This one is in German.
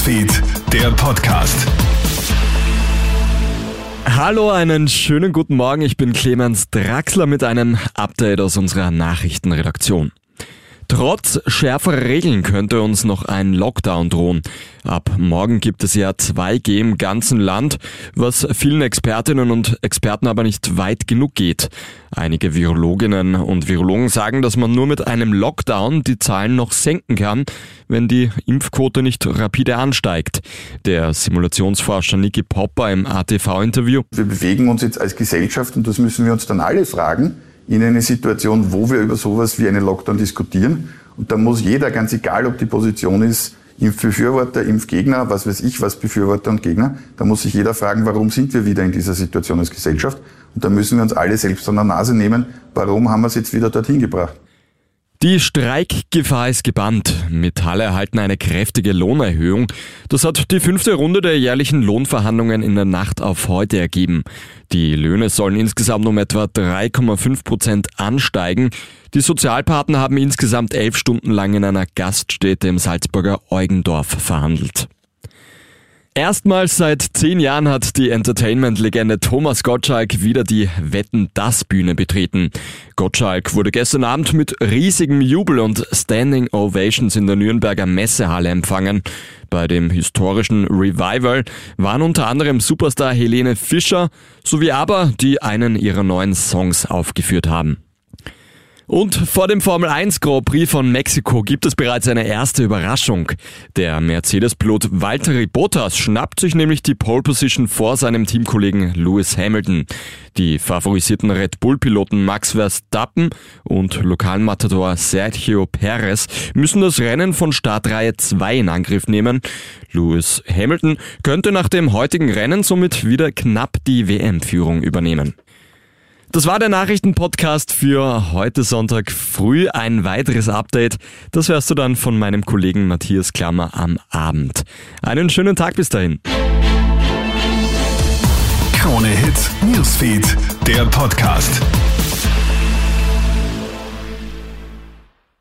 Newsfeed, der Podcast. Hallo, einen schönen guten Morgen. Ich bin Clemens Draxler mit einem Update aus unserer Nachrichtenredaktion. Trotz schärferer Regeln könnte uns noch ein Lockdown drohen. Ab morgen gibt es ja 2G im ganzen Land, was vielen Expertinnen und Experten aber nicht weit genug geht. Einige Virologinnen und Virologen sagen, dass man nur mit einem Lockdown die Zahlen noch senken kann, wenn die Impfquote nicht rapide ansteigt. Der Simulationsforscher Niki Popper im ATV-Interview. Wir bewegen uns jetzt als Gesellschaft und das müssen wir uns dann alle fragen in eine Situation, wo wir über sowas wie einen Lockdown diskutieren. Und da muss jeder, ganz egal ob die Position ist, Impfbefürworter, Impfgegner, was weiß ich, was Befürworter und Gegner, da muss sich jeder fragen, warum sind wir wieder in dieser Situation als Gesellschaft? Und da müssen wir uns alle selbst an der Nase nehmen, warum haben wir es jetzt wieder dorthin gebracht? Die Streikgefahr ist gebannt. Metalle erhalten eine kräftige Lohnerhöhung. Das hat die fünfte Runde der jährlichen Lohnverhandlungen in der Nacht auf heute ergeben. Die Löhne sollen insgesamt um etwa 3,5 Prozent ansteigen. Die Sozialpartner haben insgesamt elf Stunden lang in einer Gaststätte im Salzburger Eugendorf verhandelt. Erstmals seit zehn Jahren hat die Entertainment-Legende Thomas Gottschalk wieder die Wetten-Das-Bühne betreten. Gottschalk wurde gestern Abend mit riesigem Jubel und Standing Ovations in der Nürnberger Messehalle empfangen. Bei dem historischen Revival waren unter anderem Superstar Helene Fischer sowie aber, die einen ihrer neuen Songs aufgeführt haben. Und vor dem Formel 1 Grand Prix von Mexiko gibt es bereits eine erste Überraschung. Der Mercedes-Pilot Valtteri Bottas schnappt sich nämlich die Pole Position vor seinem Teamkollegen Lewis Hamilton. Die favorisierten Red Bull-Piloten Max Verstappen und Lokalmatador Sergio Perez müssen das Rennen von Startreihe 2 in Angriff nehmen. Lewis Hamilton könnte nach dem heutigen Rennen somit wieder knapp die WM-Führung übernehmen. Das war der Nachrichtenpodcast für heute Sonntag früh. Ein weiteres Update, das hörst du dann von meinem Kollegen Matthias Klammer am Abend. Einen schönen Tag bis dahin. Krone Hits, Newsfeed, der Podcast.